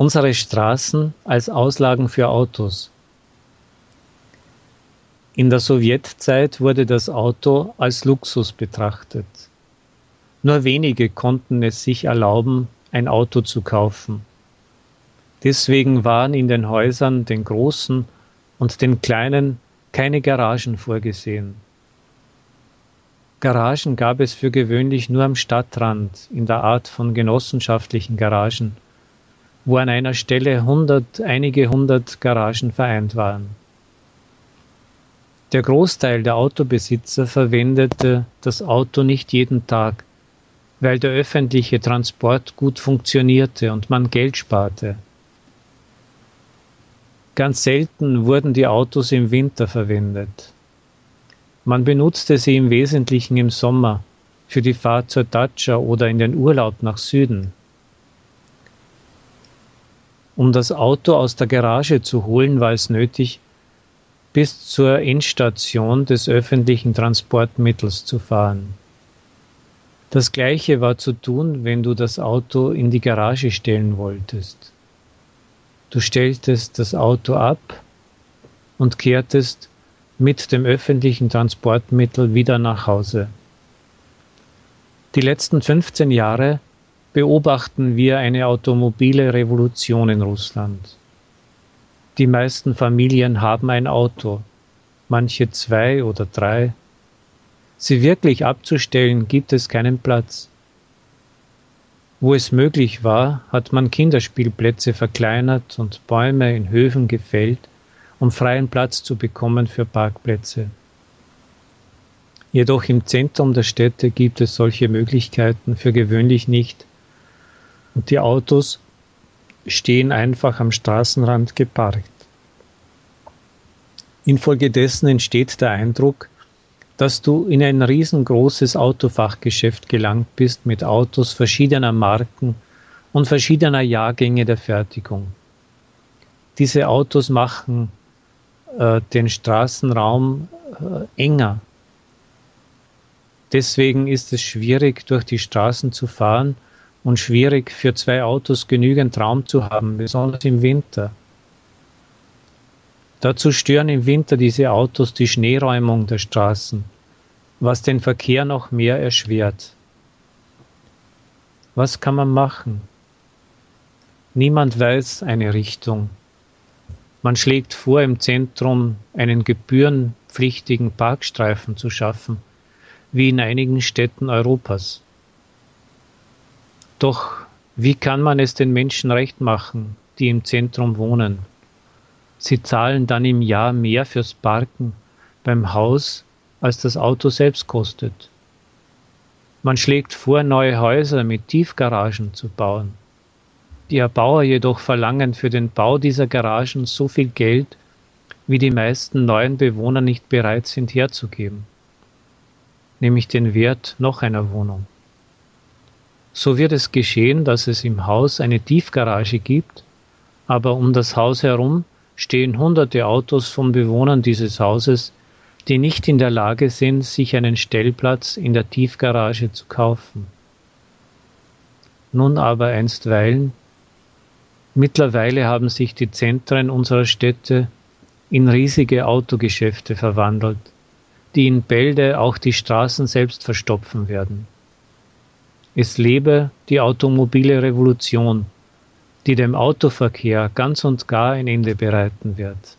Unsere Straßen als Auslagen für Autos. In der Sowjetzeit wurde das Auto als Luxus betrachtet. Nur wenige konnten es sich erlauben, ein Auto zu kaufen. Deswegen waren in den Häusern, den großen und den kleinen, keine Garagen vorgesehen. Garagen gab es für gewöhnlich nur am Stadtrand in der Art von genossenschaftlichen Garagen, wo an einer Stelle hundert, einige hundert Garagen vereint waren. Der Großteil der Autobesitzer verwendete das Auto nicht jeden Tag, weil der öffentliche Transport gut funktionierte und man Geld sparte. Ganz selten wurden die Autos im Winter verwendet. Man benutzte sie im Wesentlichen im Sommer für die Fahrt zur Datscha oder in den Urlaub nach Süden. Um das Auto aus der Garage zu holen, war es nötig, bis zur Endstation des öffentlichen Transportmittels zu fahren. Das gleiche war zu tun, wenn du das Auto in die Garage stellen wolltest. Du stelltest das Auto ab und kehrtest mit dem öffentlichen Transportmittel wieder nach Hause. Die letzten 15 Jahre beobachten wir eine automobile Revolution in Russland. Die meisten Familien haben ein Auto, manche zwei oder drei. Sie wirklich abzustellen gibt es keinen Platz. Wo es möglich war, hat man Kinderspielplätze verkleinert und Bäume in Höfen gefällt, um freien Platz zu bekommen für Parkplätze. Jedoch im Zentrum der Städte gibt es solche Möglichkeiten für gewöhnlich nicht und die Autos stehen einfach am Straßenrand geparkt. Infolgedessen entsteht der Eindruck, dass du in ein riesengroßes Autofachgeschäft gelangt bist mit Autos verschiedener Marken und verschiedener Jahrgänge der Fertigung. Diese Autos machen äh, den Straßenraum äh, enger. Deswegen ist es schwierig, durch die Straßen zu fahren und schwierig für zwei Autos genügend Raum zu haben, besonders im Winter. Dazu stören im Winter diese Autos die Schneeräumung der Straßen, was den Verkehr noch mehr erschwert. Was kann man machen? Niemand weiß eine Richtung. Man schlägt vor, im Zentrum einen gebührenpflichtigen Parkstreifen zu schaffen, wie in einigen Städten Europas. Doch wie kann man es den Menschen recht machen, die im Zentrum wohnen? Sie zahlen dann im Jahr mehr fürs Parken beim Haus, als das Auto selbst kostet. Man schlägt vor, neue Häuser mit Tiefgaragen zu bauen. Die Erbauer jedoch verlangen für den Bau dieser Garagen so viel Geld, wie die meisten neuen Bewohner nicht bereit sind herzugeben, nämlich den Wert noch einer Wohnung. So wird es geschehen, dass es im Haus eine Tiefgarage gibt, aber um das Haus herum stehen hunderte Autos von Bewohnern dieses Hauses, die nicht in der Lage sind, sich einen Stellplatz in der Tiefgarage zu kaufen. Nun aber einstweilen, mittlerweile haben sich die Zentren unserer Städte in riesige Autogeschäfte verwandelt, die in Bälde auch die Straßen selbst verstopfen werden. Es lebe die automobile Revolution, die dem Autoverkehr ganz und gar ein Ende bereiten wird.